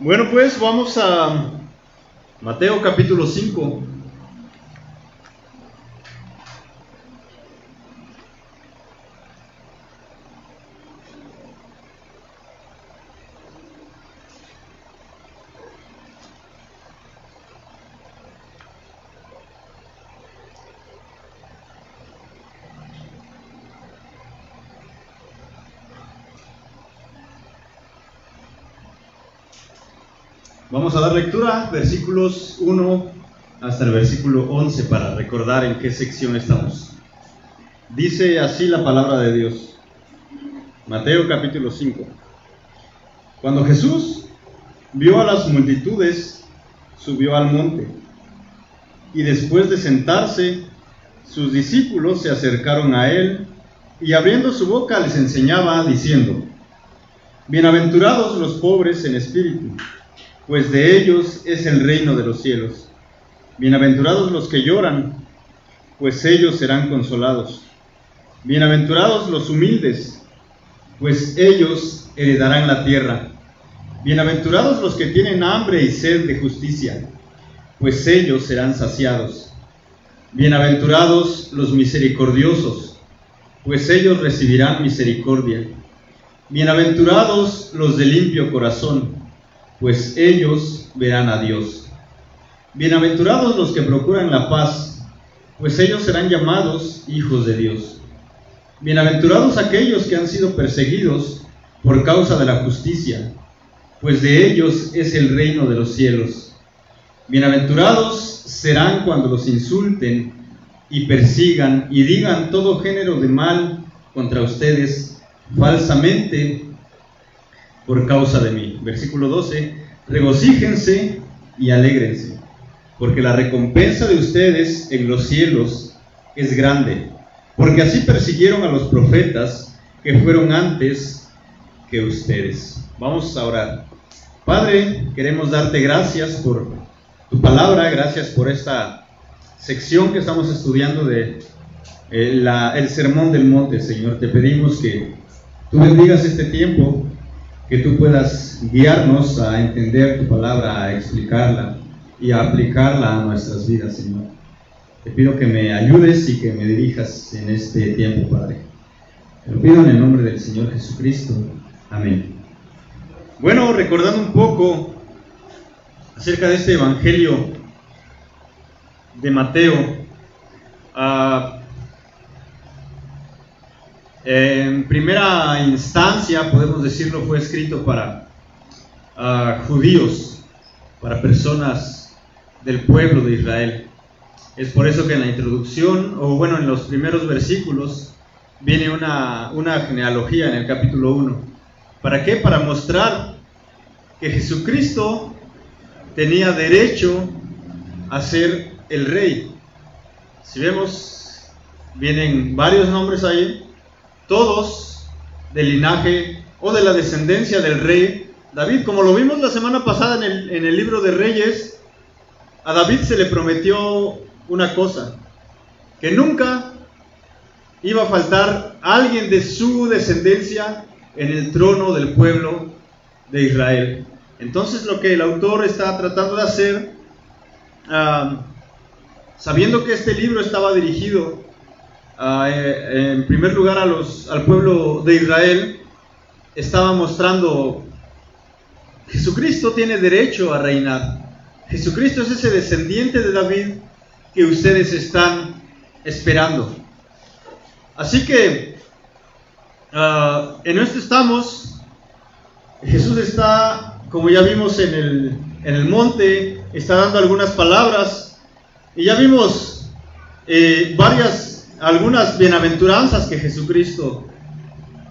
Bueno, pues vamos a Mateo capítulo 5. Vamos a dar lectura, versículos 1 hasta el versículo 11 para recordar en qué sección estamos. Dice así la palabra de Dios. Mateo capítulo 5. Cuando Jesús vio a las multitudes, subió al monte. Y después de sentarse, sus discípulos se acercaron a él y abriendo su boca les enseñaba diciendo, Bienaventurados los pobres en espíritu pues de ellos es el reino de los cielos. Bienaventurados los que lloran, pues ellos serán consolados. Bienaventurados los humildes, pues ellos heredarán la tierra. Bienaventurados los que tienen hambre y sed de justicia, pues ellos serán saciados. Bienaventurados los misericordiosos, pues ellos recibirán misericordia. Bienaventurados los de limpio corazón, pues ellos verán a Dios. Bienaventurados los que procuran la paz, pues ellos serán llamados hijos de Dios. Bienaventurados aquellos que han sido perseguidos por causa de la justicia, pues de ellos es el reino de los cielos. Bienaventurados serán cuando los insulten y persigan y digan todo género de mal contra ustedes falsamente por causa de mí. Versículo 12, regocíjense y alégrense, porque la recompensa de ustedes en los cielos es grande, porque así persiguieron a los profetas que fueron antes que ustedes. Vamos a orar. Padre, queremos darte gracias por tu palabra, gracias por esta sección que estamos estudiando de eh, el sermón del monte, Señor. Te pedimos que tú bendigas este tiempo, que tú puedas guiarnos a entender tu palabra, a explicarla y a aplicarla a nuestras vidas, Señor. Te pido que me ayudes y que me dirijas en este tiempo, Padre. Te lo pido en el nombre del Señor Jesucristo. Amén. Bueno, recordando un poco acerca de este Evangelio de Mateo, uh, en primera instancia, podemos decirlo, fue escrito para ah, judíos, para personas del pueblo de Israel. Es por eso que en la introducción, o bueno, en los primeros versículos, viene una, una genealogía en el capítulo 1. ¿Para qué? Para mostrar que Jesucristo tenía derecho a ser el rey. Si vemos, vienen varios nombres ahí, todos del linaje o de la descendencia del rey David. Como lo vimos la semana pasada en el, libro de Reyes, a David se le prometió una cosa, que nunca iba a faltar alguien de su descendencia en el trono del pueblo de Israel. Entonces lo que el autor está tratando de hacer, ah, sabiendo que este libro estaba dirigido eh, en primer lugar a los, al pueblo de Israel, estaba mostrando, Jesucristo tiene derecho a reinar. Jesucristo es ese descendiente de David que ustedes están esperando. Así que ah, en esto estamos. Jesús está, como ya vimos en el, en el monte, está dando algunas palabras y ya vimos eh, varias algunas bienaventuranzas que Jesucristo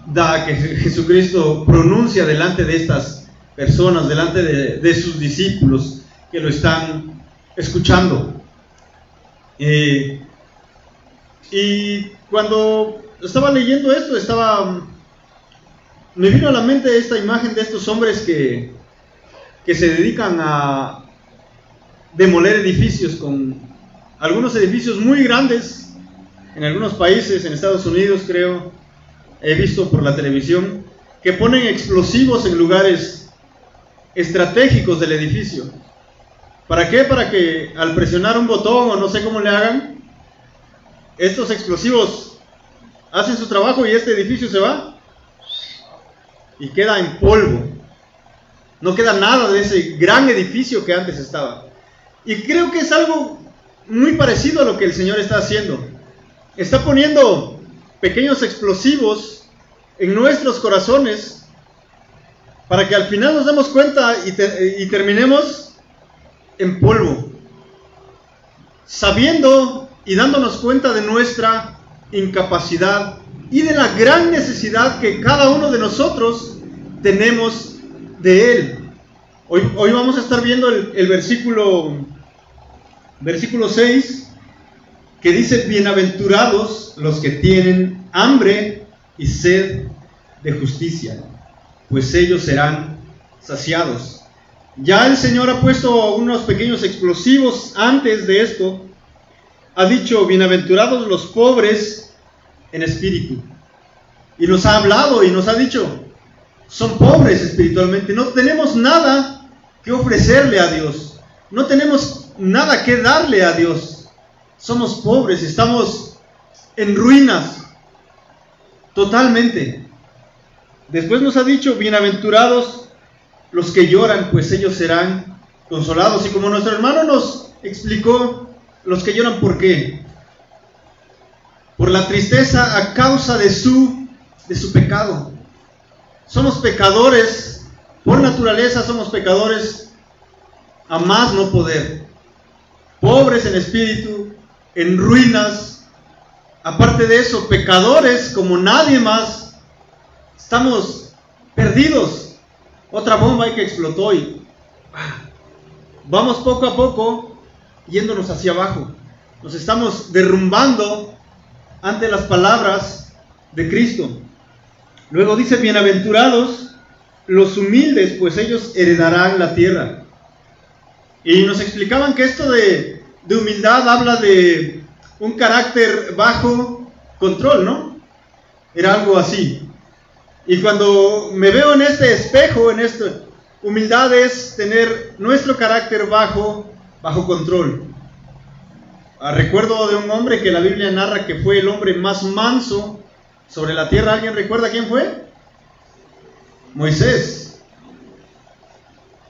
da, que Jesucristo pronuncia delante de estas personas, delante de, sus discípulos que lo están escuchando. Eh, y cuando estaba leyendo esto, estaba, me vino a la mente esta imagen de estos hombres que, que se dedican a demoler edificios con algunos edificios muy grandes en algunos países, en Estados Unidos creo, he visto por la televisión, que ponen explosivos en lugares estratégicos del edificio. ¿Para qué? Para que al presionar un botón o no sé cómo le hagan, estos explosivos hacen su trabajo y este edificio se va y queda en polvo. No queda nada de ese gran edificio que antes estaba. Y creo que es algo muy parecido a lo que el Señor está haciendo. Está poniendo pequeños explosivos en nuestros corazones para que al final nos demos cuenta y, terminemos en polvo, sabiendo y dándonos cuenta de nuestra incapacidad y de la gran necesidad que cada uno de nosotros tenemos de Él. Hoy, vamos a estar viendo el, el versículo, versículo 6 que dice, bienaventurados los que tienen hambre y sed de justicia pues ellos serán saciados. Ya el Señor ha puesto unos pequeños explosivos antes de esto. Ha dicho, bienaventurados los pobres en espíritu. Y nos ha hablado y nos ha dicho, son pobres espiritualmente, no tenemos nada que ofrecerle a Dios, no tenemos nada que darle a Dios. Somos pobres, estamos en ruinas totalmente. Después nos ha dicho, bienaventurados los que lloran, pues ellos serán consolados. Y como nuestro hermano nos explicó, los que lloran, ¿por qué? Por la tristeza a causa de su, de su pecado. Somos pecadores, por naturaleza somos pecadores a más no poder. Pobres en espíritu, en ruinas. Aparte de eso, pecadores como nadie más Estamos perdidos. Otra bomba que explotó y vamos poco a poco yéndonos hacia abajo. Nos estamos derrumbando ante las palabras de Cristo. Luego dice, bienaventurados los humildes, pues ellos heredarán la tierra. Y nos explicaban que esto de, de humildad habla de un carácter bajo control, ¿no? Era algo así. Y cuando me veo en este espejo, en esto, humildad es tener nuestro carácter bajo, bajo control. Ah, recuerdo de un hombre que la Biblia narra que fue el hombre más manso sobre la tierra. ¿Alguien recuerda quién fue? Moisés.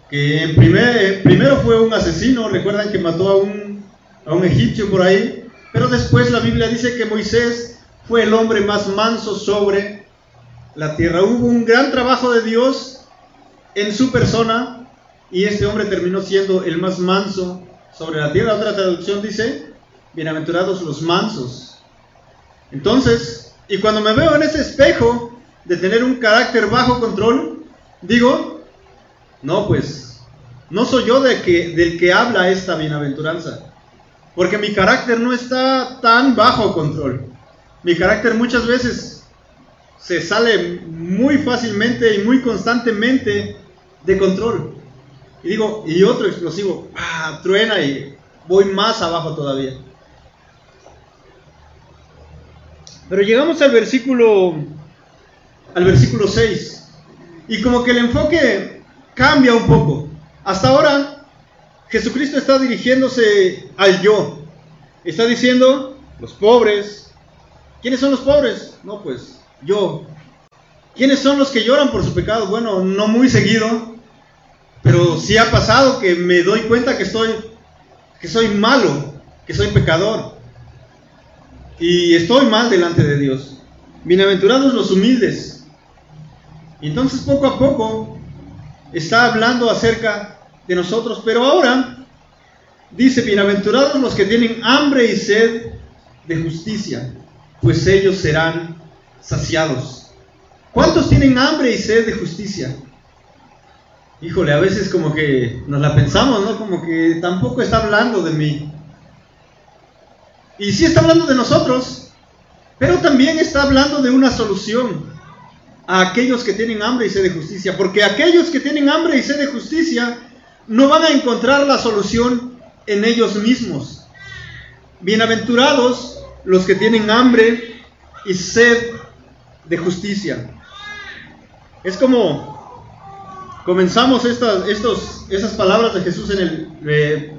Que primer, primero fue un asesino, recuerdan que mató a un, a un egipcio por ahí. Pero después la Biblia dice que Moisés fue el hombre más manso sobre la tierra. Hubo un gran trabajo de Dios en su persona y este hombre terminó siendo el más manso sobre la tierra. Otra traducción dice, bienaventurados los mansos. Entonces, y cuando me veo en ese espejo de tener un carácter bajo control, digo, no, pues, no soy yo de que, del que habla esta bienaventuranza, porque mi carácter no está tan bajo control. Mi carácter muchas veces se sale muy fácilmente y muy constantemente de control. Y digo, y otro explosivo, truena y voy más abajo todavía. Pero llegamos al versículo al versículo 6 y como que el enfoque cambia un poco. Hasta ahora Jesucristo está dirigiéndose al yo. Está diciendo los pobres. ¿Quiénes son los pobres? No, pues yo. ¿Quiénes son los que lloran por su pecado? Bueno, no muy seguido, pero sí ha pasado que me doy cuenta que estoy que soy malo, que soy pecador. Y estoy mal delante de Dios. Bienaventurados los humildes. Y entonces poco a poco está hablando acerca de nosotros, pero ahora dice, bienaventurados los que tienen hambre y sed de justicia, pues ellos serán saciados. ¿Cuántos tienen hambre y sed de justicia? Híjole, a veces como que nos la pensamos, ¿no? Como que tampoco está hablando de mí. Y sí está hablando de nosotros, pero también está hablando de una solución a aquellos que tienen hambre y sed de justicia. Porque aquellos que tienen hambre y sed de justicia no van a encontrar la solución en ellos mismos. Bienaventurados los que tienen hambre y sed de justicia. Es como, comenzamos estas, estos, esas palabras de Jesús en el eh,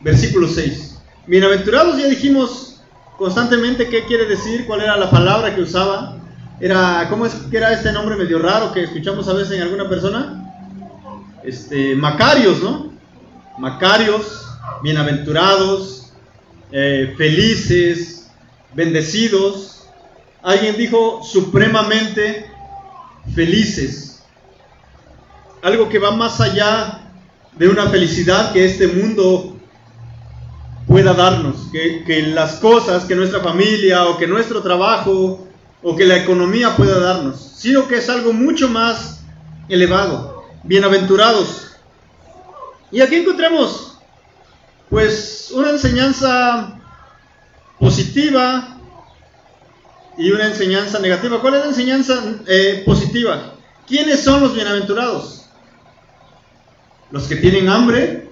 versículo 6. Bienaventurados, ya dijimos constantemente qué quiere decir, cuál era la palabra que usaba. Era, ¿Cómo es que era este nombre medio raro que escuchamos a veces en alguna persona? Este, Macarios, ¿no? Macarios, bienaventurados, eh, felices, bendecidos. Alguien dijo supremamente felices. Algo que va más allá de una felicidad que este mundo pueda darnos, que, que, las cosas, que nuestra familia o que nuestro trabajo o que la economía pueda darnos, sino que es algo mucho más elevado. Bienaventurados. Y aquí encontramos pues una enseñanza positiva y una enseñanza negativa. ¿Cuál es la enseñanza eh, positiva? ¿Quiénes son los bienaventurados? Los que tienen hambre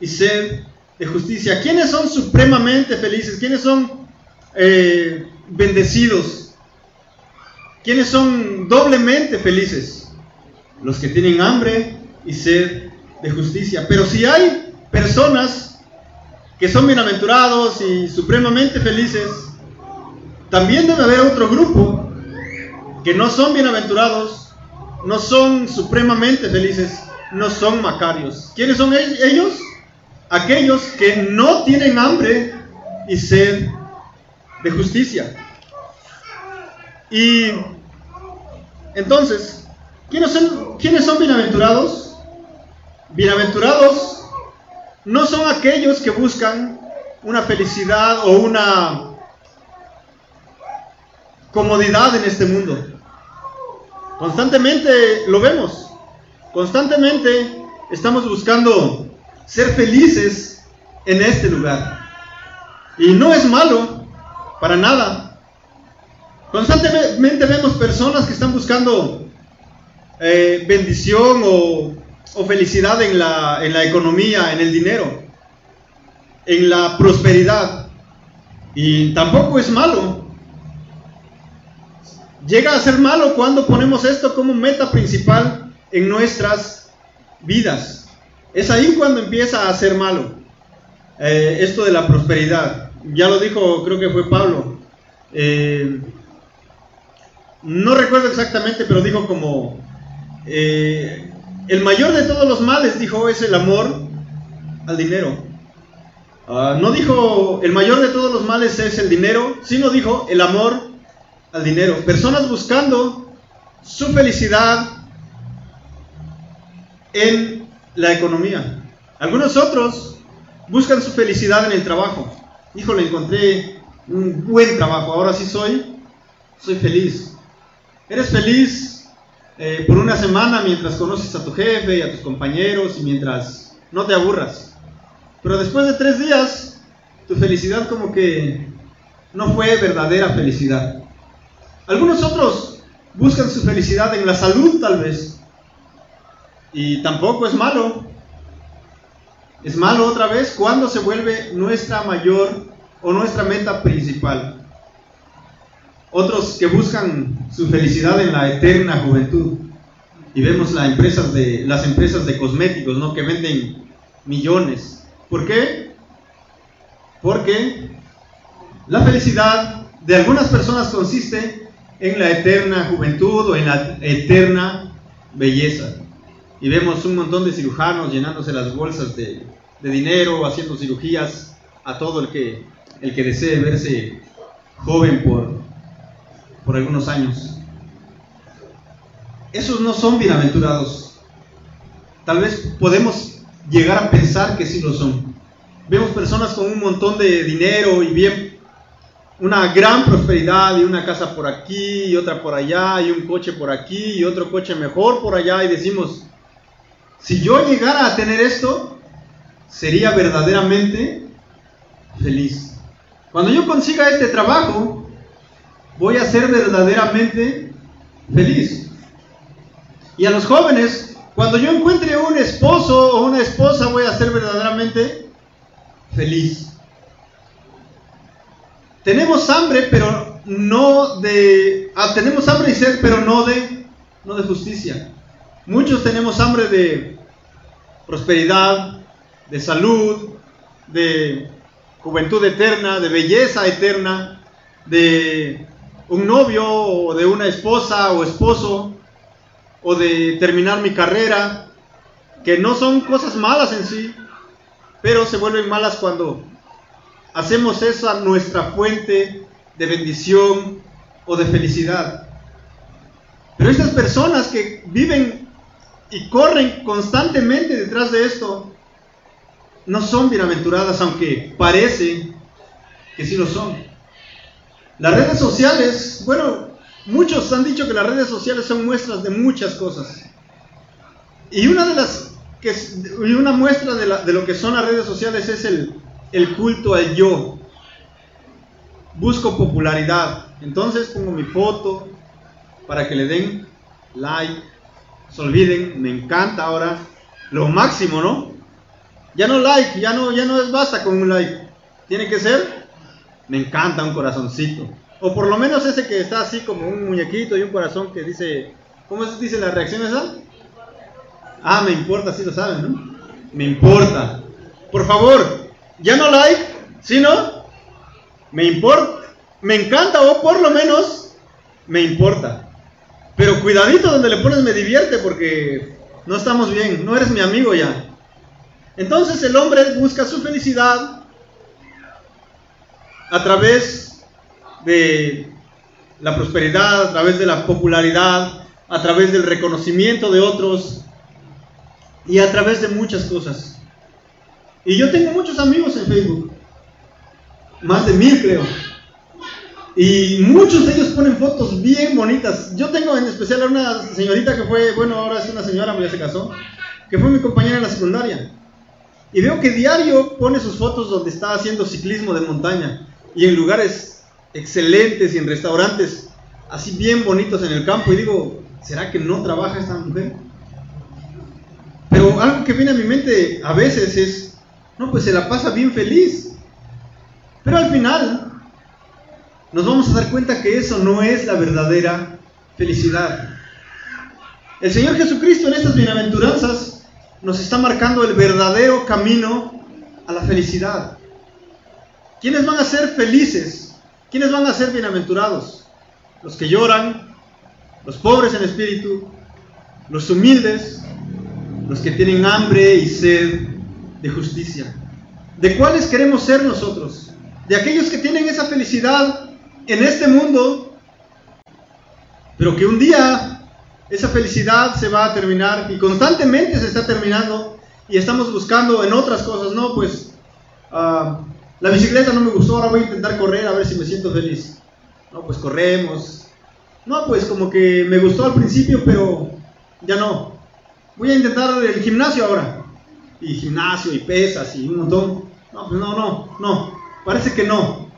y sed de justicia. ¿Quiénes son supremamente felices? ¿Quiénes son eh, bendecidos? ¿Quiénes son doblemente felices? Los que tienen hambre y sed de justicia. Pero si hay personas que son bienaventurados y supremamente felices, también debe haber otro grupo que no son bienaventurados, no son supremamente felices, no son macarios. ¿Quiénes son ellos? Aquellos que no tienen hambre y sed de justicia. Y entonces, ¿quiénes son, ¿quiénes son bienaventurados? Bienaventurados no son aquellos que buscan una felicidad o una comodidad en este mundo. Constantemente lo vemos. Constantemente estamos buscando ser felices en este lugar. Y no es malo, para nada. Constantemente vemos personas que están buscando eh, bendición o, o, felicidad en la, en la economía, en el dinero, en la prosperidad. Y tampoco es malo. Llega a ser malo cuando ponemos esto como meta principal en nuestras vidas. Es ahí cuando empieza a ser malo. Eh, esto de la prosperidad. Ya lo dijo, creo que fue Pablo. Eh, no recuerdo exactamente, pero dijo como, eh, el mayor de todos los males, dijo, es el amor al dinero. Ah, no dijo, el mayor de todos los males es el dinero, sino dijo, el amor al dinero. Personas buscando su felicidad en la economía. Algunos otros buscan su felicidad en el trabajo. Híjole, encontré un buen trabajo, ahora sí soy, soy feliz. Eres feliz eh, por una semana mientras conoces a tu jefe y a tus compañeros y mientras no te aburras. Pero después de tres días, tu felicidad como que no fue verdadera felicidad. Algunos otros buscan su felicidad en la salud tal vez. Y tampoco es malo. Es malo otra vez cuando se vuelve nuestra mayor o nuestra meta principal. Otros que buscan su felicidad en la eterna juventud. Y vemos las empresas de, las empresas de cosméticos, ¿no? Que venden millones. ¿Por qué? Porque la felicidad de algunas personas consiste en la eterna juventud o en la eterna belleza. Y vemos un montón de cirujanos llenándose las bolsas de, dinero, haciendo cirugías a todo el que, el que desee verse joven por, por algunos años. Esos no son bienaventurados. Tal vez podemos llegar a pensar que sí lo son. Vemos personas con un montón de dinero y bien una gran prosperidad y una casa por aquí y otra por allá y un coche por aquí y otro coche mejor por allá y decimos, si yo llegara a tener esto, sería verdaderamente feliz. Cuando yo consiga este trabajo, voy a ser verdaderamente feliz. Y a los jóvenes, cuando yo encuentre un esposo o una esposa, voy a ser verdaderamente feliz. Tenemos hambre, pero no de... Ah, tenemos hambre y sed, pero no de, no de justicia. Muchos tenemos hambre de prosperidad, de salud, de juventud eterna, de belleza eterna, de un novio o de una esposa o esposo, o de terminar mi carrera, que no son cosas malas en sí, pero se vuelven malas cuando hacemos esa nuestra fuente de bendición o de felicidad. Pero estas personas que viven y corren constantemente detrás de esto, no son bienaventuradas, aunque parece que sí lo son. Las redes sociales, bueno, muchos han dicho que las redes sociales son muestras de muchas cosas. Y una de las que y una muestra de, de, lo que son las redes sociales es el, el culto al yo. Busco popularidad. Entonces pongo mi foto para que le den like. Se olviden, me encanta ahora. Lo máximo, ¿no? Ya no like, ya no, ya no es basta con un like. Tiene que ser, me encanta un corazoncito. O por lo menos ese que está así como un muñequito y un corazón que dice, ¿cómo se dice la reacción esa? Ah, me importa, sí lo saben, ¿no? Me importa. Por favor, ya no like, ¿sí no? Me importa, me encanta o por lo menos me importa. Pero cuidadito donde le pones me divierte porque no estamos bien, no eres mi amigo ya. Entonces el hombre busca su felicidad a través de la prosperidad, a través de la popularidad, a través del reconocimiento de otros y a través de muchas cosas. Y yo tengo muchos amigos en Facebook, más de mil creo. Y muchos de ellos ponen fotos bien bonitas. Yo tengo en especial a una señorita que fue, bueno, ahora es una señora, ya se casó, que fue mi compañera en la secundaria. Y veo que diario pone sus fotos donde está haciendo ciclismo de montaña y en lugares excelentes y en restaurantes así bien bonitos en el campo. Y digo, ¿será que no trabaja esta mujer? Pero algo que viene a mi mente a veces es, no, pues se la pasa bien feliz. Pero al final nos vamos a dar cuenta que eso no es la verdadera felicidad. El Señor Jesucristo en estas bienaventuranzas nos está marcando el verdadero camino a la felicidad. ¿Quiénes van a ser felices? ¿Quiénes van a ser bienaventurados? Los que lloran, los pobres en espíritu, los humildes, los que tienen hambre y sed de justicia. ¿De cuáles queremos ser nosotros? De aquellos que tienen esa felicidad en este mundo, pero que un día esa felicidad se va a terminar y constantemente se está terminando y estamos buscando en otras cosas, no, pues ah, la bicicleta no me gustó, ahora voy a intentar correr a ver si me siento feliz. No, pues corremos. No, pues como que me gustó al principio, pero ya no. Voy a intentar el gimnasio ahora. Y gimnasio y pesas y un montón. No, pues no, no, no. Parece que no.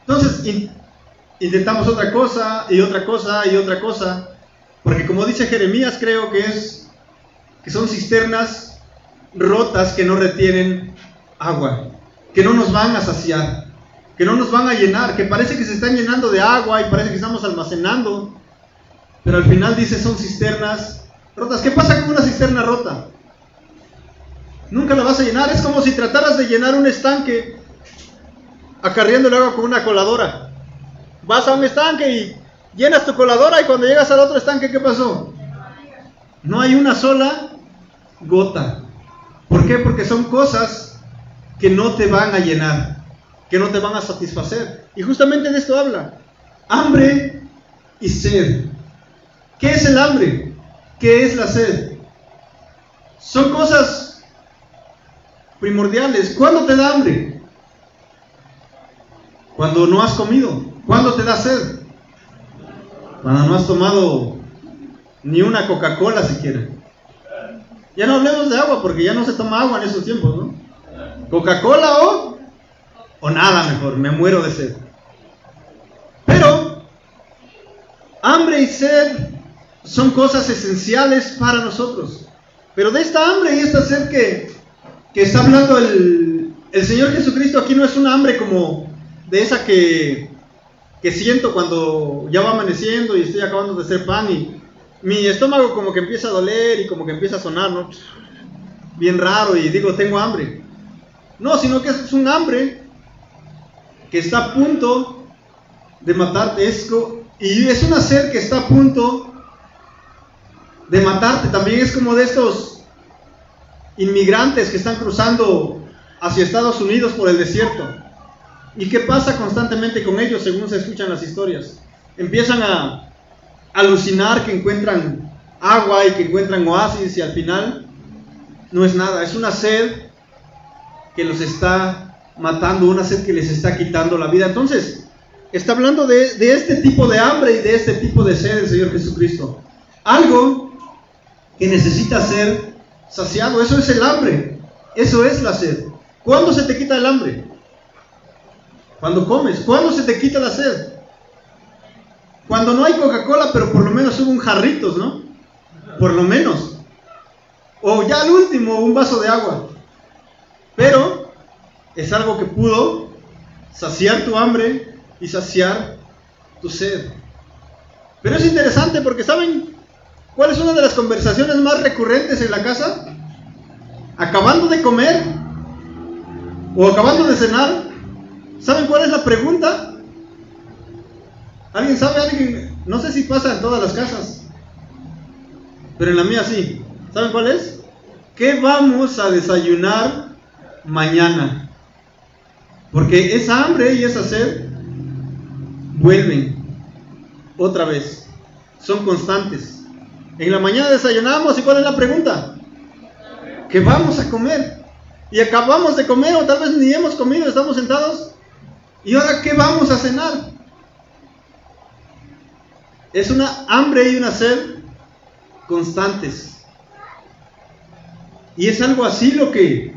Entonces intentamos otra cosa y otra cosa y otra cosa porque como dice Jeremías, creo que es que son cisternas rotas que no retienen agua, que no nos van a saciar, que no nos van a llenar, que parece que se están llenando de agua y parece que estamos almacenando, pero al final dice son cisternas rotas. ¿Qué pasa con una cisterna rota? Nunca la vas a llenar, es como si trataras de llenar un estanque acarreando el agua con una coladora. Vas a un estanque y Llenas tu coladora y cuando llegas al otro estanque, ¿qué pasó? No hay una sola gota. ¿Por qué? Porque son cosas que no te van a llenar, que no te van a satisfacer. Y justamente de esto habla. Hambre y sed. ¿Qué es el hambre? ¿Qué es la sed? Son cosas primordiales. ¿Cuándo te da hambre? Cuando no has comido. ¿Cuándo te da sed? Cuando no has tomado ni una Coca-Cola siquiera. Ya no hablemos de agua porque ya no se toma agua en esos tiempos, ¿no? Coca-Cola o, o nada mejor, me muero de sed. Pero hambre y sed son cosas esenciales para nosotros. Pero de esta hambre y esta sed que, que está hablando el, el Señor Jesucristo aquí no es una hambre como de esa que que siento cuando ya va amaneciendo y estoy acabando de hacer pan y mi estómago como que empieza a doler y como que empieza a sonar, ¿no? Bien raro y digo, tengo hambre. No, sino que es un hambre que está a punto de matarte. Es, y es una sed que está a punto de matarte. También es como de estos inmigrantes que están cruzando hacia Estados Unidos por el desierto. ¿Y qué pasa constantemente con ellos según se escuchan las historias? Empiezan a alucinar que encuentran agua y que encuentran oasis y al final no es nada, es una sed que los está matando, una sed que les está quitando la vida. Entonces, está hablando de, de este tipo de hambre y de este tipo de sed el Señor Jesucristo. Algo que necesita ser saciado, eso es el hambre, eso es la sed. ¿Cuándo se te quita el hambre? Cuando comes. ¿Cuándo se te quita la sed? Cuando no hay Coca-Cola, pero por lo menos hubo un jarritos, ¿no? Por lo menos. O ya al último, un vaso de agua. Pero es algo que pudo saciar tu hambre y saciar tu sed. Pero es interesante porque ¿saben cuál es una de las conversaciones más recurrentes en la casa? Acabando de comer o acabando de cenar, ¿saben cuál es la pregunta? ¿Alguien sabe? ¿Alguien? No sé si pasa en todas las casas, pero en la mía sí. ¿Saben cuál es? ¿Qué vamos a desayunar mañana? Porque esa hambre y esa sed vuelven otra vez. Son constantes. En la mañana desayunamos y ¿cuál es la pregunta? ¿Qué vamos a comer? Y acabamos de comer o tal vez ni hemos comido, estamos sentados. ¿Y ahora qué vamos a cenar? Es una hambre y una sed constantes. Y es algo así lo que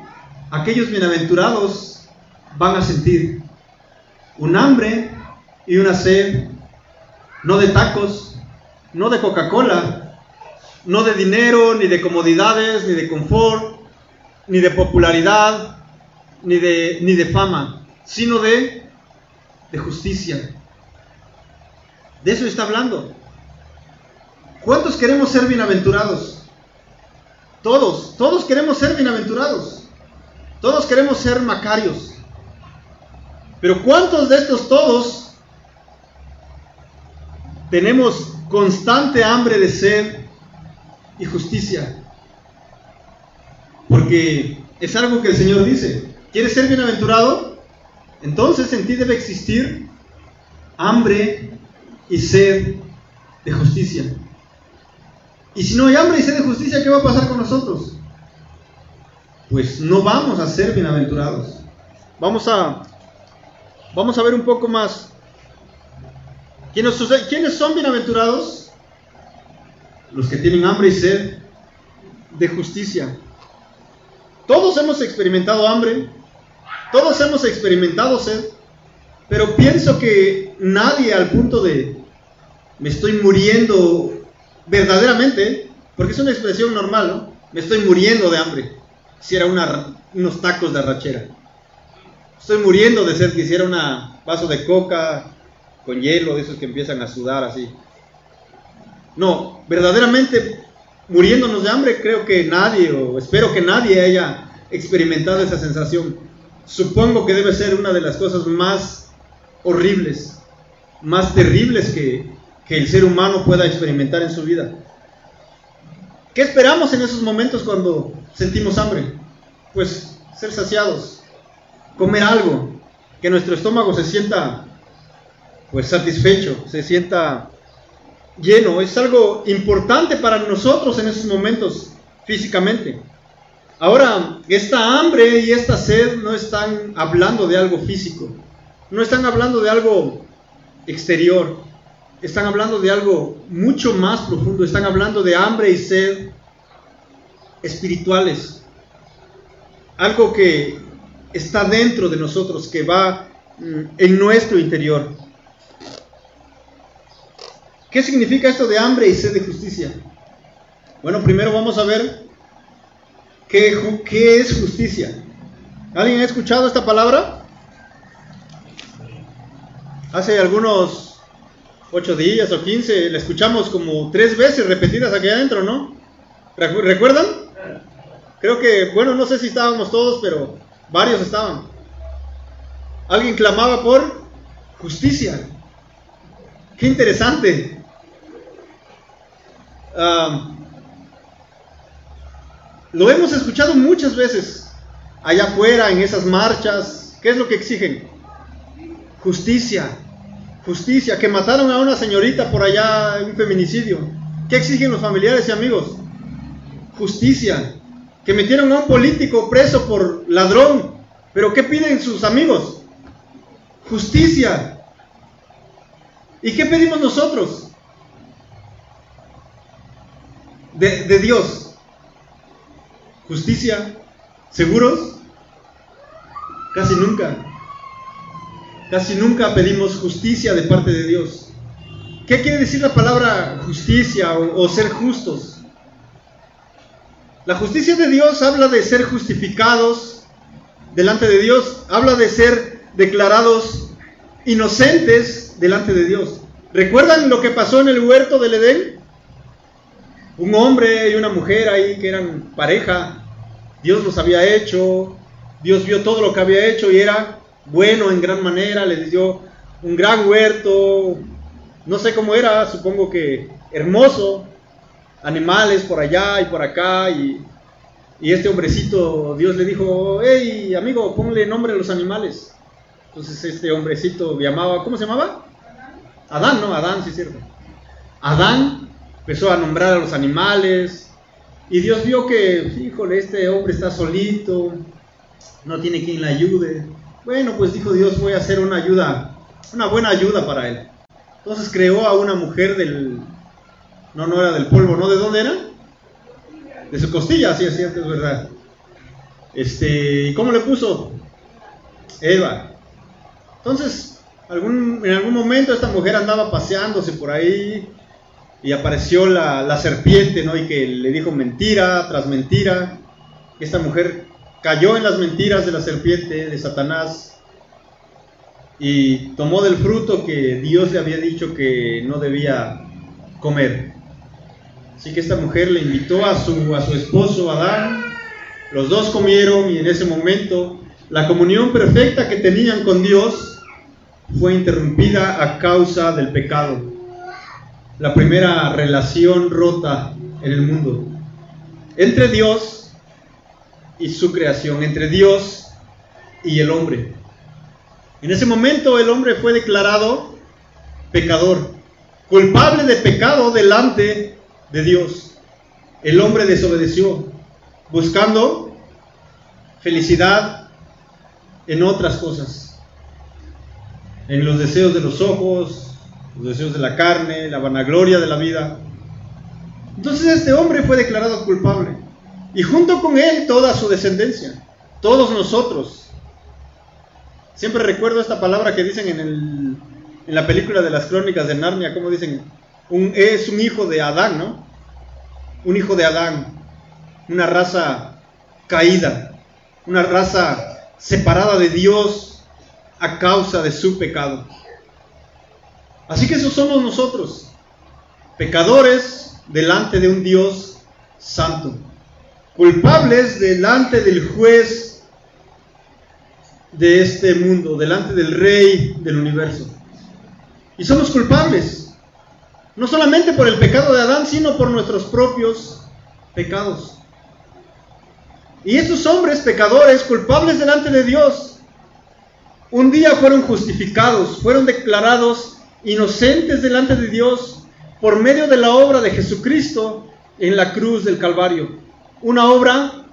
aquellos bienaventurados van a sentir. Un hambre y una sed, no de tacos, no de Coca-Cola, no de dinero, ni de comodidades, ni de confort, ni de popularidad, ni de, ni de fama, sino de, de justicia. De eso está hablando. ¿Cuántos queremos ser bienaventurados? Todos, todos queremos ser bienaventurados. Todos queremos ser macarios. Pero ¿cuántos de estos todos tenemos constante hambre de sed y justicia? Porque es algo que el Señor dice. ¿Quieres ser bienaventurado? Entonces en ti debe existir hambre y sed de justicia. Y si no hay hambre y sed de justicia, ¿qué va a pasar con nosotros? Pues no vamos a ser bienaventurados. Vamos a, vamos a ver un poco más. ¿Quiénes, ¿Quiénes son bienaventurados? Los que tienen hambre y sed de justicia. Todos hemos experimentado hambre, todos hemos experimentado sed, pero pienso que nadie al punto de me estoy muriendo verdaderamente, porque es una expresión normal, ¿no? Me estoy muriendo de hambre. Quisiera unos tacos de arrachera. Estoy muriendo de sed, quisiera un vaso de coca con hielo, de esos que empiezan a sudar así. No, verdaderamente muriéndonos de hambre, creo que nadie, o espero que nadie haya experimentado esa sensación. Supongo que debe ser una de las cosas más horribles, más terribles que, que el ser humano pueda experimentar en su vida. ¿Qué esperamos en esos momentos cuando sentimos hambre? Pues ser saciados, comer algo, que nuestro estómago se sienta pues satisfecho, se sienta lleno, es algo importante para nosotros en esos momentos físicamente. Ahora, esta hambre y esta sed no están hablando de algo físico, no están hablando de algo exterior, están hablando de algo mucho más profundo, están hablando de hambre y sed espirituales, algo que está dentro de nosotros, que va mm, en nuestro interior. ¿Qué significa esto de hambre y sed de justicia? Bueno, primero vamos a ver qué, es justicia. ¿Alguien ha escuchado esta palabra? Hace algunos ocho días o quince, la escuchamos como tres veces repetidas aquí adentro, ¿no? ¿Recuerdan? Creo que, bueno, no sé si estábamos todos, pero varios estaban. Alguien clamaba por justicia. Qué interesante. lo hemos escuchado muchas veces allá afuera en esas marchas. ¿Qué es lo que exigen? Justicia. Justicia. Que mataron a una señorita por allá en un feminicidio. ¿Qué exigen los familiares y amigos? Justicia. Que metieron a un político preso por ladrón. Pero ¿qué piden sus amigos? Justicia. ¿Y qué pedimos nosotros? De, Dios. Justicia. ¿Seguros? Casi nunca. Casi nunca pedimos justicia de parte de Dios. ¿Qué quiere decir la palabra justicia o, ser justos? La justicia de Dios habla de ser justificados delante de Dios, habla de ser declarados inocentes delante de Dios. ¿Recuerdan lo que pasó en el huerto del Edén? Un hombre y una mujer ahí que eran pareja, Dios los había hecho, Dios vio todo lo que había hecho y era bueno en gran manera, les dio un gran huerto, no sé cómo era, supongo que hermoso, animales por allá y por acá, y, este hombrecito, Dios le dijo, hey amigo, ponle nombre a los animales. Entonces este hombrecito llamaba, ¿cómo se llamaba? Adán, ¿no? Adán, sí es cierto. Adán empezó a nombrar a los animales, y Dios vio que, híjole, este hombre está solito, no tiene quien le ayude. Bueno, pues dijo Dios, voy a hacer una ayuda, una buena ayuda para él. Entonces creó a una mujer del, no, no era del polvo, ¿no? ¿De dónde era? De su costilla, sí es cierto, es verdad. Este, ¿y cómo le puso? Eva. Entonces, algún, en algún momento esta mujer andaba paseándose por ahí y apareció la, la, serpiente, ¿no? Y que le dijo mentira tras mentira. Esta mujer cayó en las mentiras de la serpiente, de Satanás, y tomó del fruto que Dios le había dicho que no debía comer. Así que esta mujer le invitó a su, a su esposo Adán, los dos comieron y en ese momento la comunión perfecta que tenían con Dios fue interrumpida a causa del pecado. La primera relación rota en el mundo. Entre Dios y su creación, entre Dios y el hombre. En ese momento el hombre fue declarado pecador, culpable de pecado delante de Dios. El hombre desobedeció, buscando felicidad en otras cosas, en los deseos de los ojos, los deseos de la carne, la vanagloria de la vida. Entonces este hombre fue declarado culpable y junto con él toda su descendencia, todos nosotros. Siempre recuerdo esta palabra que dicen en, el, en la película de las crónicas de Narnia, como dicen, un, es un hijo de Adán, ¿no? Un hijo de Adán, una raza caída, una raza separada de Dios a causa de su pecado. Así que eso somos nosotros, pecadores delante de un Dios santo culpables delante del juez de este mundo, delante del rey del universo. Y somos culpables, no solamente por el pecado de Adán, sino por nuestros propios pecados. Y estos hombres pecadores, culpables delante de Dios, un día fueron justificados, fueron declarados inocentes delante de Dios por medio de la obra de Jesucristo en la cruz del Calvario una obra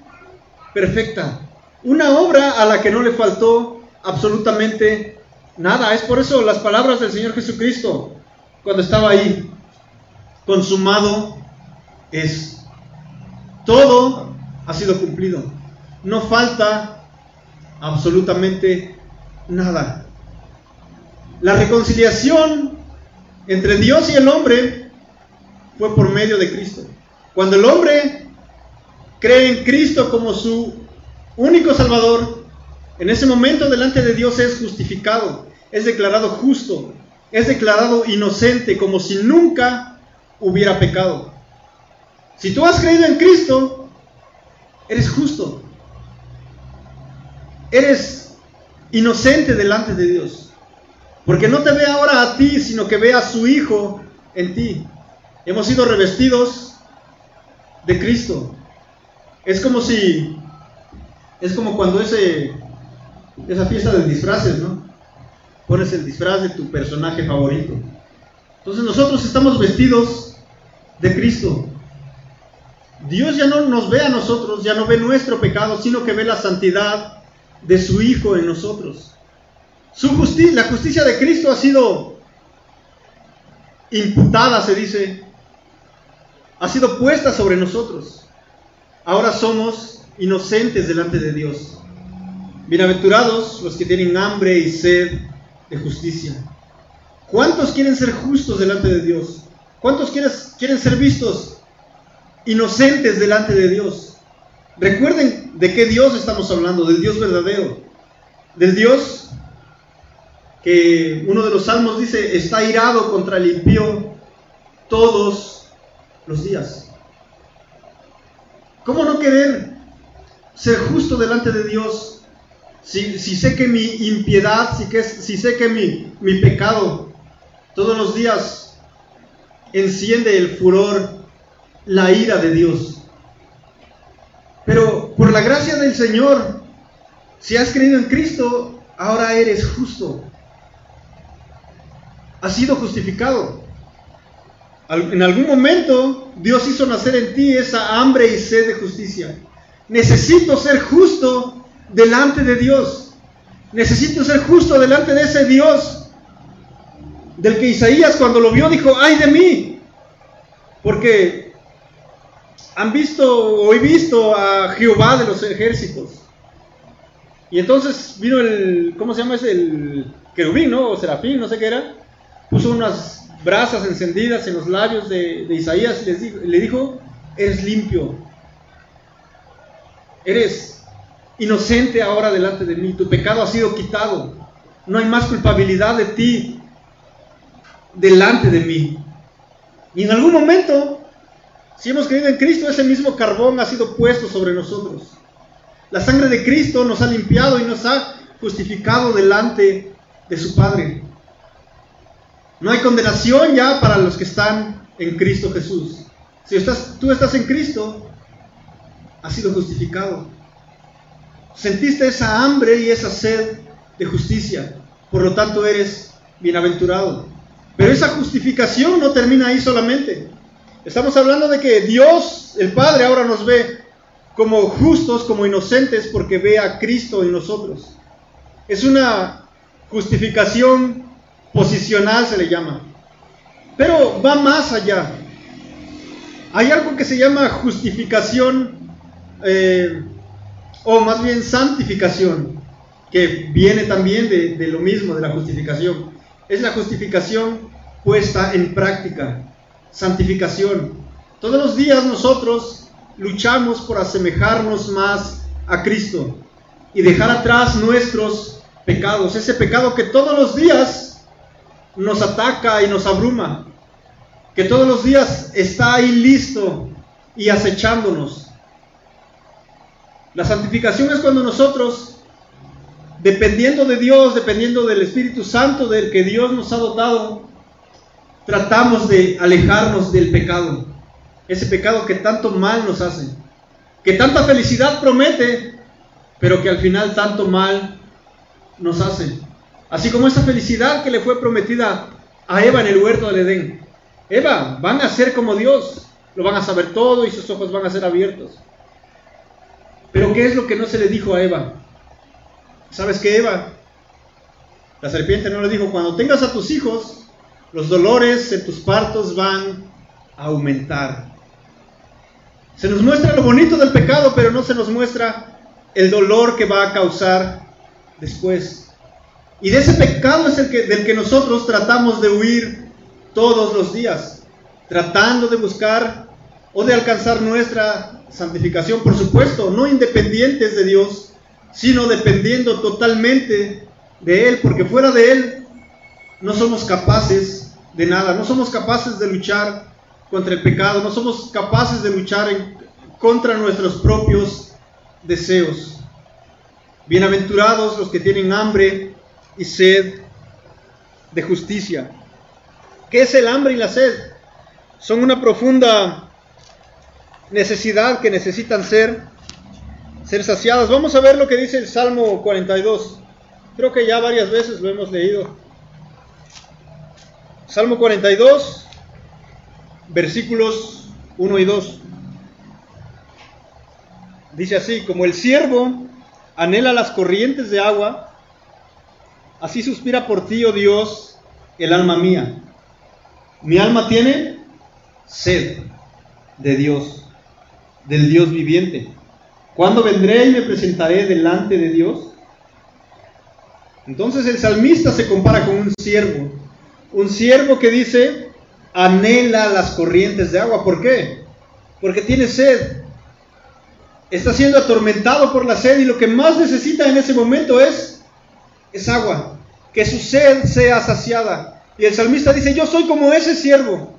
perfecta, una obra a la que no le faltó absolutamente nada. Es por eso las palabras del Señor Jesucristo cuando estaba ahí, consumado es. Todo ha sido cumplido. No falta absolutamente nada. La reconciliación entre Dios y el hombre fue por medio de Cristo. Cuando el hombre cree en Cristo como su único Salvador, en ese momento delante de Dios es justificado, es declarado justo, es declarado inocente como si nunca hubiera pecado. Si tú has creído en Cristo, eres justo. Eres inocente delante de Dios. Porque no te ve ahora a ti, sino que ve a su Hijo en ti. Hemos sido revestidos de Cristo. Es como si, es como cuando ese, esa fiesta de disfraces, ¿no? Pones el disfraz de tu personaje favorito. Entonces nosotros estamos vestidos de Cristo. Dios ya no nos ve a nosotros, ya no ve nuestro pecado, sino que ve la santidad de su Hijo en nosotros. Su justicia, la justicia de Cristo ha sido imputada, se dice, ha sido puesta sobre nosotros. Ahora somos inocentes delante de Dios. Bienaventurados los que tienen hambre y sed de justicia. ¿Cuántos quieren ser justos delante de Dios? ¿Cuántos quieren, ser vistos inocentes delante de Dios? Recuerden de qué Dios estamos hablando, del Dios verdadero, del Dios que uno de los salmos dice, está irado contra el impío todos los días. ¿Cómo no querer ser justo delante de Dios si, sé que mi impiedad, si, que, si sé que mi pecado todos los días enciende el furor, la ira de Dios? Pero por la gracia del Señor, si has creído en Cristo, ahora eres justo. Has sido justificado. En algún momento Dios hizo nacer en ti esa hambre y sed de justicia. Necesito ser justo delante de Dios. Necesito ser justo delante de ese Dios del que Isaías cuando lo vio dijo, ay de mí. Porque han visto o he visto a Jehová de los ejércitos. Y entonces vino el, ¿cómo se llama ese? El querubín, ¿no? O serafín, no sé qué era. Puso unas brasas encendidas en los labios de, Isaías y les dijo, le dijo, eres limpio. Eres inocente ahora delante de mí. Tu pecado ha sido quitado. No hay más culpabilidad de ti delante de mí. Y en algún momento si hemos creído en Cristo, ese mismo carbón ha sido puesto sobre nosotros. La sangre de Cristo nos ha limpiado y nos ha justificado delante de su Padre. No hay condenación ya para los que están en Cristo Jesús. Si tú estás en Cristo, has sido justificado. Sentiste esa hambre y esa sed de justicia. Por lo tanto, eres bienaventurado. Pero esa justificación no termina ahí solamente. Estamos hablando de que Dios, el Padre, ahora nos ve como justos, como inocentes, porque ve a Cristo en nosotros. Es una justificación posicional, se le llama. Pero va más allá. Hay algo que se llama justificación, eh, o más bien santificación, que viene también de, de lo mismo, de la justificación. Es la justificación puesta en práctica santificación. Todos los días nosotros luchamos por asemejarnos más a Cristo y dejar atrás nuestros pecados, ese pecado que todos los días nos ataca y nos abruma, que todos los días está ahí listo y acechándonos. La santificación es cuando nosotros, dependiendo de Dios, dependiendo del Espíritu Santo del que Dios nos ha dotado, tratamos de alejarnos del pecado, ese pecado que tanto mal nos hace, que tanta felicidad promete, pero que al final tanto mal nos hace. Así como esa felicidad que le fue prometida a Eva en el huerto del Edén. Eva, van a ser como Dios, lo van a saber todo y sus ojos van a ser abiertos. Pero ¿qué es lo que no se le dijo a Eva? ¿Sabes qué, Eva? La serpiente no le dijo, cuando tengas a tus hijos, los dolores en tus partos van a aumentar. Se nos muestra lo bonito del pecado, pero no se nos muestra el dolor que va a causar después. Y de ese pecado es el que, del que nosotros tratamos de huir todos los días, tratando de buscar o de alcanzar nuestra santificación, por supuesto, no independientes de Dios, sino dependiendo totalmente de Él, porque fuera de Él no somos capaces de nada, no somos capaces de luchar contra el pecado, no somos capaces de luchar contra nuestros propios deseos. Bienaventurados los que tienen hambre y sed de justicia. ¿Qué es el hambre y la sed? Son una profunda necesidad que necesitan ser, ser saciadas. Vamos a ver lo que dice el Salmo 42. Creo que ya varias veces lo hemos leído. Salmo 42, versículos 1 y 2. Dice así, como el siervo anhela las corrientes de agua, así suspira por ti, oh Dios, el alma mía. Mi alma tiene sed de Dios, del Dios viviente. ¿Cuándo vendré y me presentaré delante de Dios? Entonces el salmista se compara con un siervo, un siervo que dice, anhela las corrientes de agua. ¿Por qué? Porque tiene sed. Está siendo atormentado por la sed y lo que más necesita en ese momento es, es agua. Que su sed sea saciada. Y el salmista dice, yo soy como ese siervo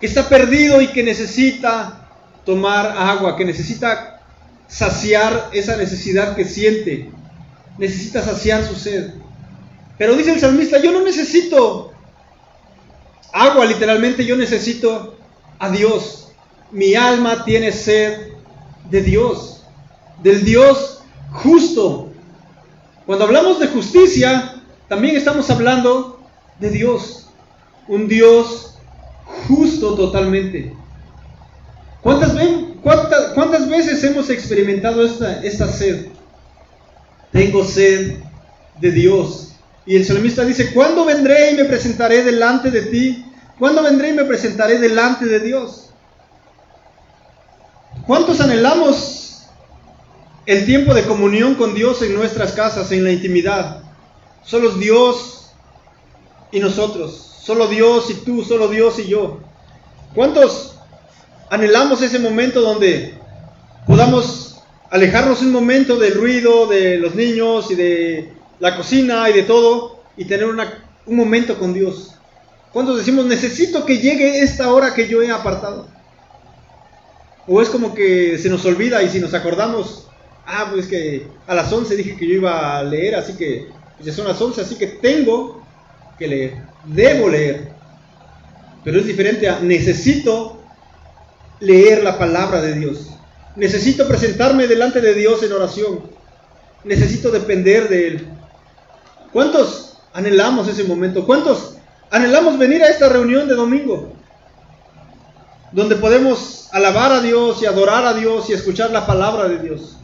que está perdido y que necesita tomar agua, que necesita saciar esa necesidad que siente. Necesita saciar su sed. Pero dice el salmista, yo no necesito agua, literalmente yo necesito a Dios. Mi alma tiene sed de Dios, del Dios justo. Cuando hablamos de justicia, también estamos hablando de Dios, un Dios justo totalmente. ¿Cuántas, cuántas, veces hemos experimentado esta, esta sed? Tengo sed de Dios. Y el salmista dice, ¿cuándo vendré y me presentaré delante de ti? ¿Cuándo vendré y me presentaré delante de Dios? ¿Cuántos anhelamos el tiempo de comunión con Dios en nuestras casas, en la intimidad? Solo Dios y nosotros. Solo Dios y tú, solo Dios y yo. ¿Cuántos anhelamos ese momento donde podamos alejarnos un momento del ruido de los niños y de la cocina y de todo y tener un momento con Dios? ¿Cuántos decimos, necesito que llegue esta hora que yo he apartado? O es como que se nos olvida y si nos acordamos, ah, pues que a las 11 dije que yo iba a leer, así que pues ya son las 11, así que tengo que leer, debo leer. Pero es diferente a necesito leer la palabra de Dios. Necesito presentarme delante de Dios en oración. Necesito depender de Él. ¿Cuántos anhelamos ese momento? ¿Cuántos anhelamos venir a esta reunión de domingo? donde podemos alabar a Dios y adorar a Dios y escuchar la palabra de Dios.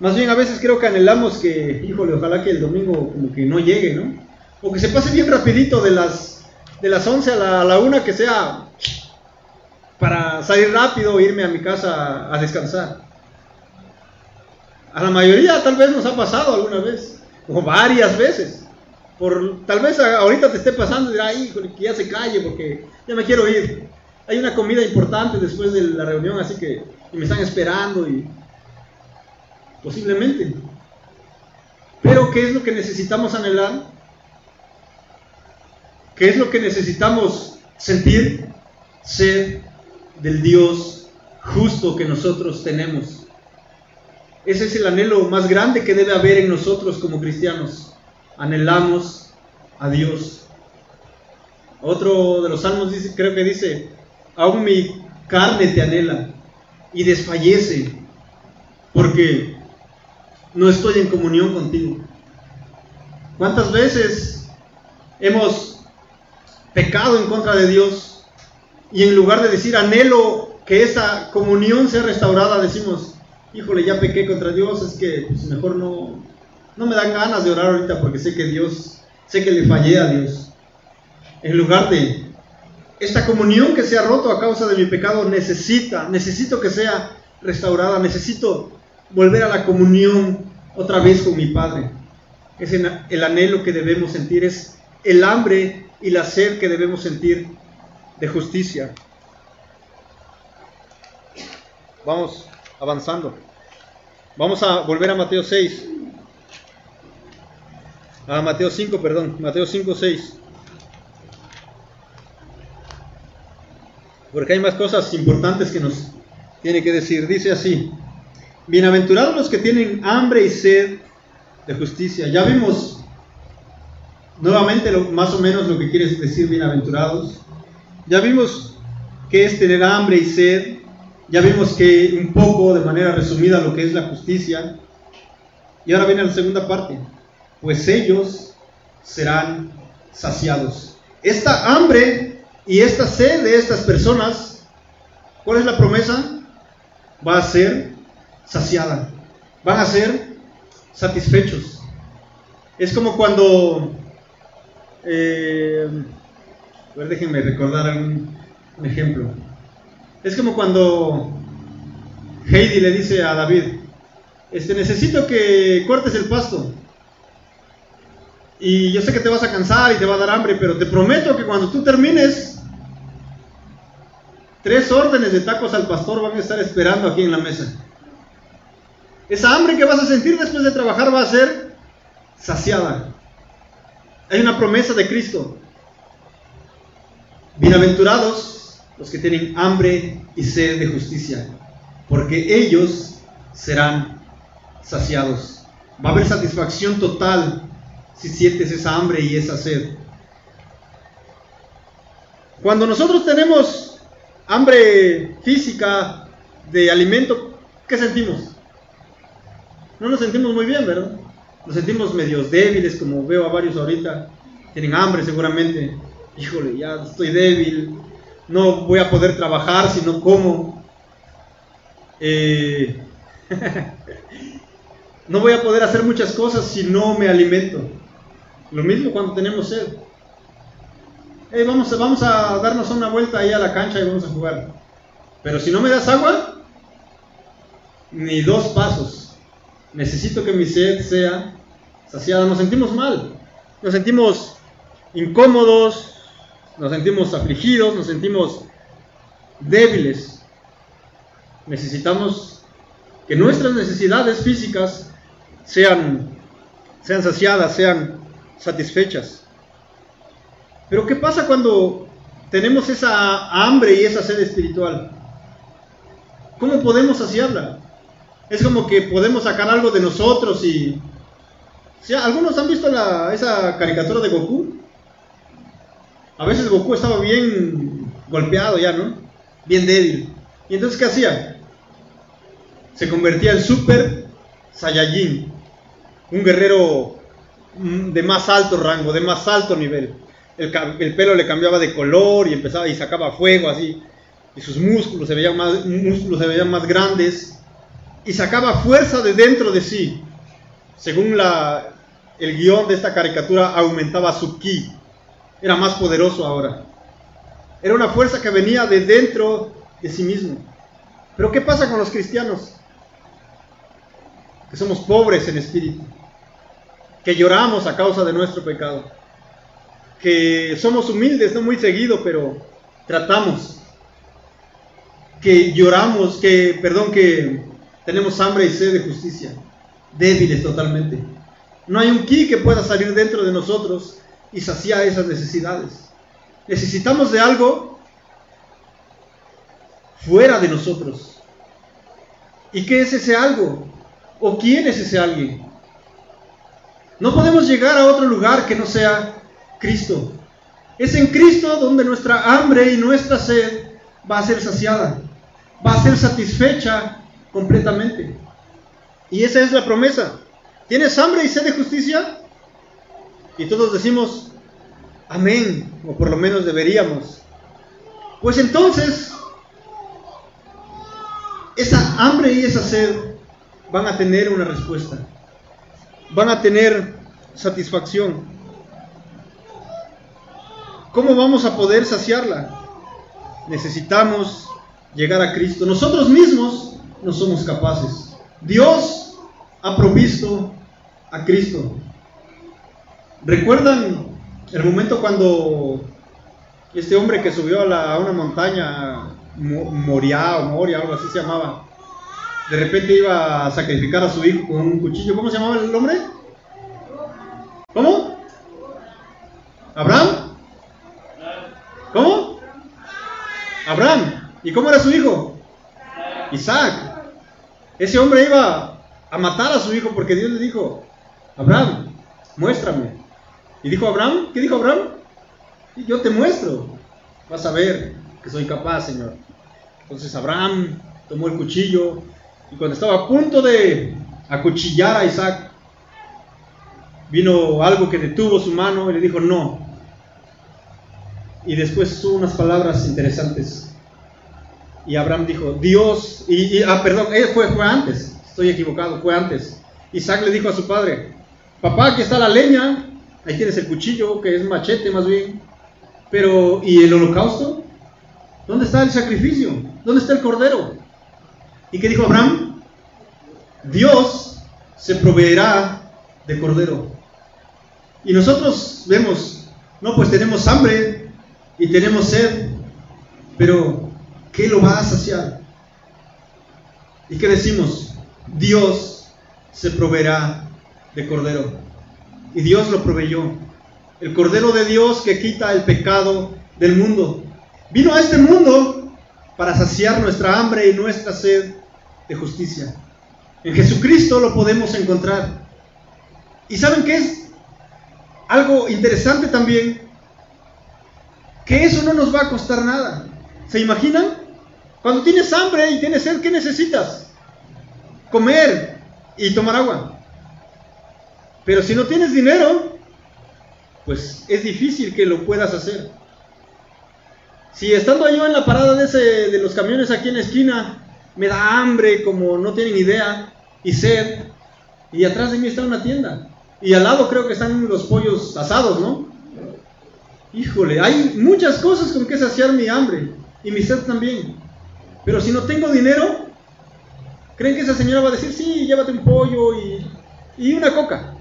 Más bien a veces creo que anhelamos que, híjole, ojalá que el domingo como que no llegue, ¿no? O que se pase bien rapidito de las, de las 11 a la, a la 1, que sea para salir rápido e irme a mi casa a descansar. A la mayoría tal vez nos ha pasado alguna vez, o varias veces. Por, tal vez ahorita te esté pasando y dirá, híjole, que ya se calle porque ya me quiero ir hay una comida importante después de la reunión, así que me están esperando y posiblemente. Pero ¿qué es lo que necesitamos anhelar? ¿Qué es lo que necesitamos sentir? Ser del Dios justo que nosotros tenemos. Ese es el anhelo más grande que debe haber en nosotros como cristianos. Anhelamos a Dios. Otro de los salmos dice, creo que dice, aún mi carne te anhela y desfallece porque no estoy en comunión contigo. ¿Cuántas veces hemos pecado en contra de Dios y en lugar de decir anhelo que esa comunión sea restaurada, decimos, híjole, ya pequé contra Dios, es que pues, mejor no, no me dan ganas de orar ahorita porque sé que Dios, sé que le fallé a Dios. En lugar de esta comunión que se ha roto a causa de mi pecado necesita, necesito que sea restaurada, necesito volver a la comunión otra vez con mi Padre. Es el anhelo que debemos sentir, es el hambre y la sed que debemos sentir de justicia. Vamos avanzando. Vamos a volver a Mateo 6. Ah, Mateo 5, perdón, Mateo 5, 6. Porque hay más cosas importantes que nos tiene que decir. Dice así, bienaventurados los que tienen hambre y sed de justicia. Ya vimos nuevamente más o menos lo que quiere decir bienaventurados. Ya vimos que es tener hambre y sed. Ya vimos que un poco, de manera resumida, lo que es la justicia. Y ahora viene la segunda parte. Pues ellos serán saciados. Esta hambre y esta sed de estas personas, ¿cuál es la promesa? Va a ser saciada. Van a ser satisfechos. Es como cuando... Eh, a ver, déjenme recordar un, un ejemplo. Es como cuando Heidi le dice a David, este, necesito que cortes el pasto. Y yo sé que te vas a cansar y te va a dar hambre, pero te prometo que cuando tú termines, tres órdenes de tacos al pastor van a estar esperando aquí en la mesa. Esa hambre que vas a sentir después de trabajar va a ser saciada. Hay una promesa de Cristo. Bienaventurados los que tienen hambre y sed de justicia, porque ellos serán saciados. Va a haber satisfacción total si sientes esa hambre y esa sed. Cuando nosotros tenemos hambre física de alimento, ¿qué sentimos? No nos sentimos muy bien, ¿verdad? Nos sentimos medios débiles, como veo a varios ahorita. Tienen hambre seguramente. Híjole, ya estoy débil. No voy a poder trabajar si no como. Eh, no voy a poder hacer muchas cosas si no me alimento. Lo mismo cuando tenemos sed. vamos, a, vamos a darnos una vuelta ahí a la cancha y vamos a jugar. Pero si no me das agua, ni dos pasos. Necesito que mi sed sea saciada. Nos sentimos mal. Nos sentimos incómodos. Nos sentimos afligidos. Nos sentimos débiles. Necesitamos que nuestras necesidades físicas sean, sean saciadas, sean satisfechas. Pero ¿qué pasa cuando tenemos esa hambre y esa sed espiritual? ¿Cómo podemos saciarla? Es como que podemos sacar algo de nosotros y... ¿Algunos han visto esa caricatura de Goku? A veces Goku estaba bien golpeado ya, ¿no? Bien débil. ¿Y entonces qué hacía? Se convertía en Super Saiyajin. Un guerrero Mm, de más alto rango, de más alto nivel. El, pelo le cambiaba de color y empezaba y sacaba fuego así. Y sus músculos se veían más, músculos se más grandes. Y sacaba fuerza de dentro de sí. Según la, el guion de esta caricatura, aumentaba su ki. Era más poderoso ahora. Era una fuerza que venía de dentro de sí mismo. Pero ¿qué pasa con los cristianos? Que somos pobres en espíritu que lloramos a causa de nuestro pecado, que somos humildes, no muy seguido, pero tratamos, que lloramos, que, perdón, que tenemos hambre y sed de justicia, débiles totalmente. No hay un ki que pueda salir dentro de nosotros y saciar esas necesidades. Necesitamos de algo fuera de nosotros. ¿Y qué es ese algo? ¿O quién es ese alguien? No podemos llegar a otro lugar que no sea Cristo. Es en Cristo donde nuestra hambre y nuestra sed va a ser saciada, va a ser satisfecha completamente. Y esa es la promesa. ¿Tienes hambre y sed de justicia? Y todos decimos, amén, o por lo menos deberíamos. Pues entonces, esa hambre y esa sed van a tener una respuesta van a tener satisfacción. ¿Cómo vamos a poder saciarla? Necesitamos llegar a Cristo. Nosotros mismos no somos capaces. Dios ha provisto a Cristo. ¿Recuerdan el momento cuando este hombre que subió a, una montaña, Moria o Moria, algo así se llamaba, de repente iba a sacrificar a su hijo con un cuchillo. ¿Cómo se llamaba el hombre? ¿Cómo? ¿Abraham? ¿Cómo? Abraham. ¿Y cómo era su hijo? Isaac. Ese hombre iba a matar a su hijo porque Dios le dijo, Abraham, muéstrame. Y dijo Abraham, ¿qué dijo Abraham? yo te muestro. Vas a ver que soy capaz, Señor. Entonces Abraham tomó el cuchillo y cuando estaba a punto de acuchillar a Isaac, vino algo que detuvo su mano y le dijo no. Y después tuvo unas palabras interesantes. Y Abraham dijo, Dios, y, ah, perdón, él fue, fue antes, estoy equivocado, fue antes. Isaac le dijo a su padre, papá, aquí está la leña, ahí tienes el cuchillo, que es machete más bien, pero ¿y el holocausto? ¿Dónde está el sacrificio? ¿Dónde está el cordero? ¿Y qué dijo Abraham? Dios se proveerá de cordero. Y nosotros vemos, no, pues tenemos hambre y tenemos sed, pero ¿qué lo va a saciar? ¿Y qué decimos? Dios se proveerá de cordero. Y Dios lo proveyó. El cordero de Dios que quita el pecado del mundo. Vino a este mundo para saciar nuestra hambre y nuestra sed de justicia. En Jesucristo lo podemos encontrar. ¿Y saben qué es? Algo interesante también, que eso no nos va a costar nada. ¿Se imaginan? Cuando tienes hambre y tienes sed, ¿qué necesitas? Comer y tomar agua. Pero si no tienes dinero, pues es difícil que lo puedas hacer. Si estando yo en la parada de, ese, de los camiones aquí en la esquina, me da hambre como no tienen idea y sed, y atrás de mí está una tienda, y al lado creo que están los pollos asados, ¿no? Híjole, hay muchas cosas con que saciar mi hambre y mi sed también. Pero si no tengo dinero, ¿creen que esa señora va a decir, sí, llévate un pollo y, y una coca?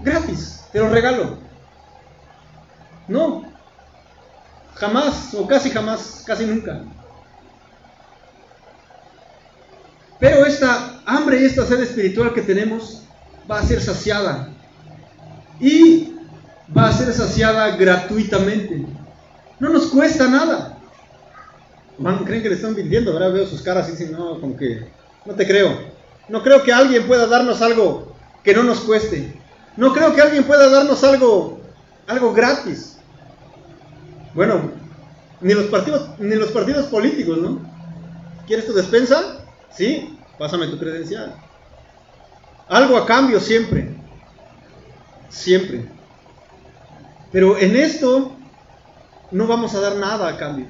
Gratis, te lo regalo. No, jamás o casi jamás, casi nunca. Pero esta hambre y esta sed espiritual que tenemos va a ser saciada. Y va a ser saciada gratuitamente. No nos cuesta nada. creen que le están vendiendo, ahora veo sus caras y dicen, no, como que no te creo. No creo que alguien pueda darnos algo que no nos cueste. No creo que alguien pueda darnos algo, algo gratis. Bueno, ni los partidos, ni los partidos políticos, ¿no? ¿Quieres tu despensa? Sí, pásame tu credencial. Algo a cambio siempre. Siempre. Pero en esto no vamos a dar nada a cambio.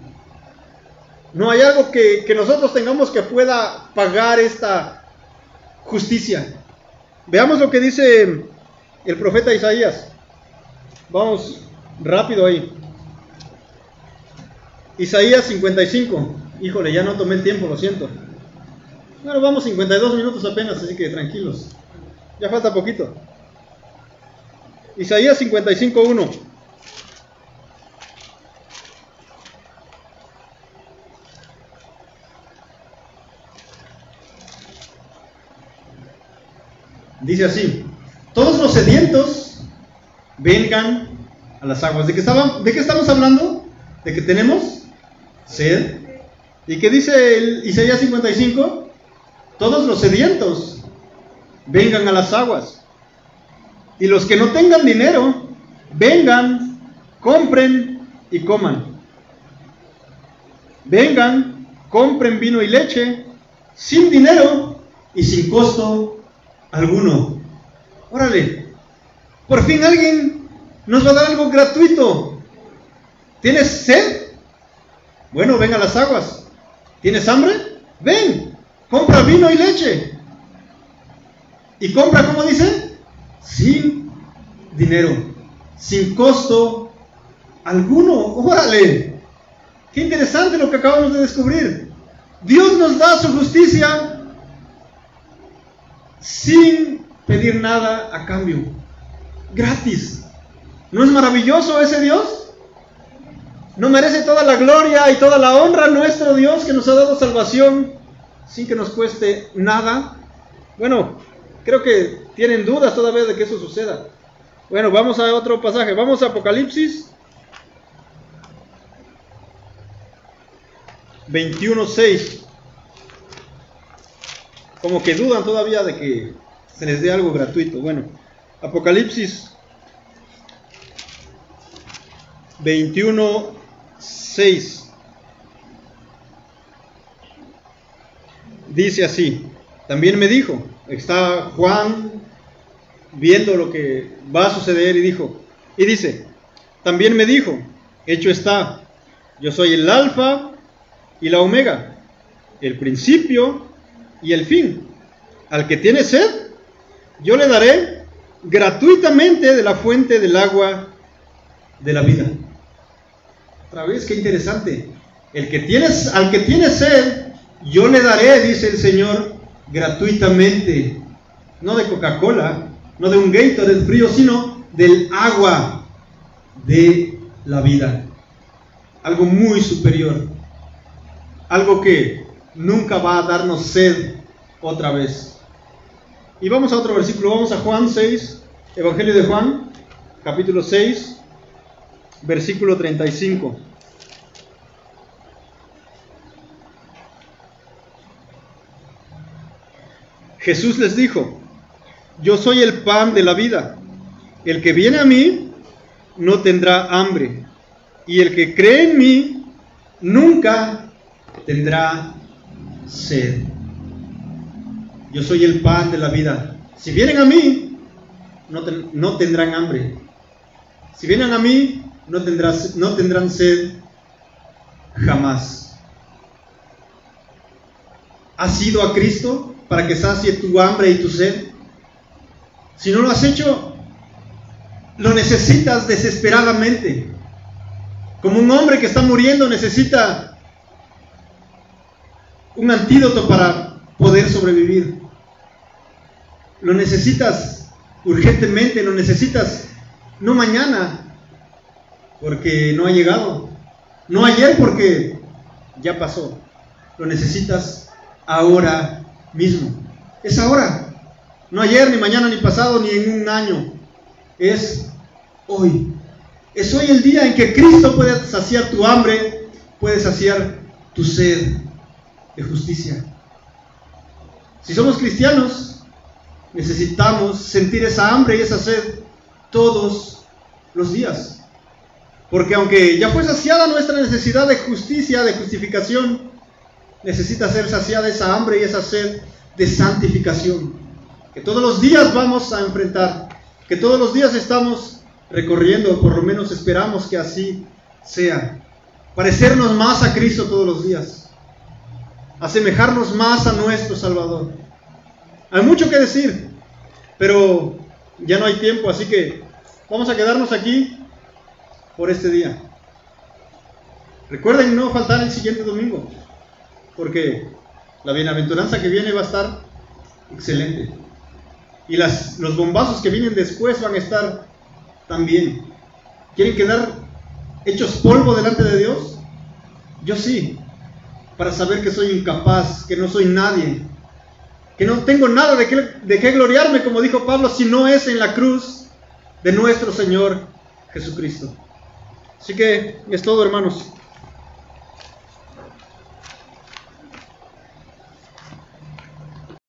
No hay algo que, que nosotros tengamos que pueda pagar esta justicia. Veamos lo que dice el profeta Isaías. Vamos rápido ahí. Isaías 55. Híjole, ya no tomé el tiempo, lo siento. Bueno, vamos 52 minutos apenas, así que tranquilos. Ya falta poquito. Isaías 55.1. Dice así, todos los sedientos vengan a las aguas. ¿De qué, ¿De qué estamos hablando? ¿De que tenemos sed? ¿Y qué dice Isaías 55? Todos los sedientos vengan a las aguas. Y los que no tengan dinero, vengan, compren y coman. Vengan, compren vino y leche, sin dinero y sin costo alguno. Órale, por fin alguien nos va a dar algo gratuito. ¿Tienes sed? Bueno, ven a las aguas. ¿Tienes hambre? Ven, compra vino y leche. ¿Y compra, cómo dice? Sin dinero, sin costo alguno. Órale, qué interesante lo que acabamos de descubrir. Dios nos da su justicia sin pedir nada a cambio. Gratis. ¿No es maravilloso ese Dios? ¿No merece toda la gloria y toda la honra nuestro Dios que nos ha dado salvación sin que nos cueste nada? Bueno, creo que tienen dudas todavía de que eso suceda. Bueno, vamos a otro pasaje. Vamos a Apocalipsis 21.6. Como que dudan todavía de que se les dé algo gratuito. Bueno, Apocalipsis 21.6. Dice así, también me dijo, está Juan viendo lo que va a suceder y dijo, y dice, también me dijo, hecho está, yo soy el alfa y la omega, el principio y el fin. Al que tiene sed, yo le daré gratuitamente de la fuente del agua de la vida. Otra vez, qué interesante. El que tienes, al que tiene sed, yo le daré, dice el Señor, gratuitamente, no de Coca-Cola, no de un del frío, sino del agua de la vida. Algo muy superior. Algo que nunca va a darnos sed otra vez. Y vamos a otro versículo, vamos a Juan 6, Evangelio de Juan, capítulo 6, versículo 35. Jesús les dijo, yo soy el pan de la vida. El que viene a mí no tendrá hambre. Y el que cree en mí nunca tendrá sed. Yo soy el pan de la vida. Si vienen a mí, no, no tendrán hambre. Si vienen a mí, no, tendrás, no tendrán sed jamás. ¿Has ido a Cristo para que sacie tu hambre y tu sed? Si no lo has hecho, lo necesitas desesperadamente. Como un hombre que está muriendo necesita un antídoto para poder sobrevivir. Lo necesitas urgentemente, lo necesitas no mañana, porque no ha llegado. No ayer porque ya pasó. Lo necesitas ahora mismo. Es ahora. No ayer, ni mañana, ni pasado, ni en un año. Es hoy. Es hoy el día en que Cristo puede saciar tu hambre, puede saciar tu sed de justicia. Si somos cristianos, necesitamos sentir esa hambre y esa sed todos los días. Porque aunque ya fue saciada nuestra necesidad de justicia, de justificación, necesita ser saciada esa hambre y esa sed de santificación. Que todos los días vamos a enfrentar, que todos los días estamos recorriendo, por lo menos esperamos que así sea. Parecernos más a Cristo todos los días. Asemejarnos más a nuestro Salvador. Hay mucho que decir, pero ya no hay tiempo, así que vamos a quedarnos aquí por este día. Recuerden no faltar el siguiente domingo, porque la bienaventuranza que viene va a estar excelente. Y las, los bombazos que vienen después van a estar también. ¿Quieren quedar hechos polvo delante de Dios? Yo sí, para saber que soy incapaz, que no soy nadie, que no tengo nada de qué, de qué gloriarme, como dijo Pablo, si no es en la cruz de nuestro Señor Jesucristo. Así que es todo, hermanos.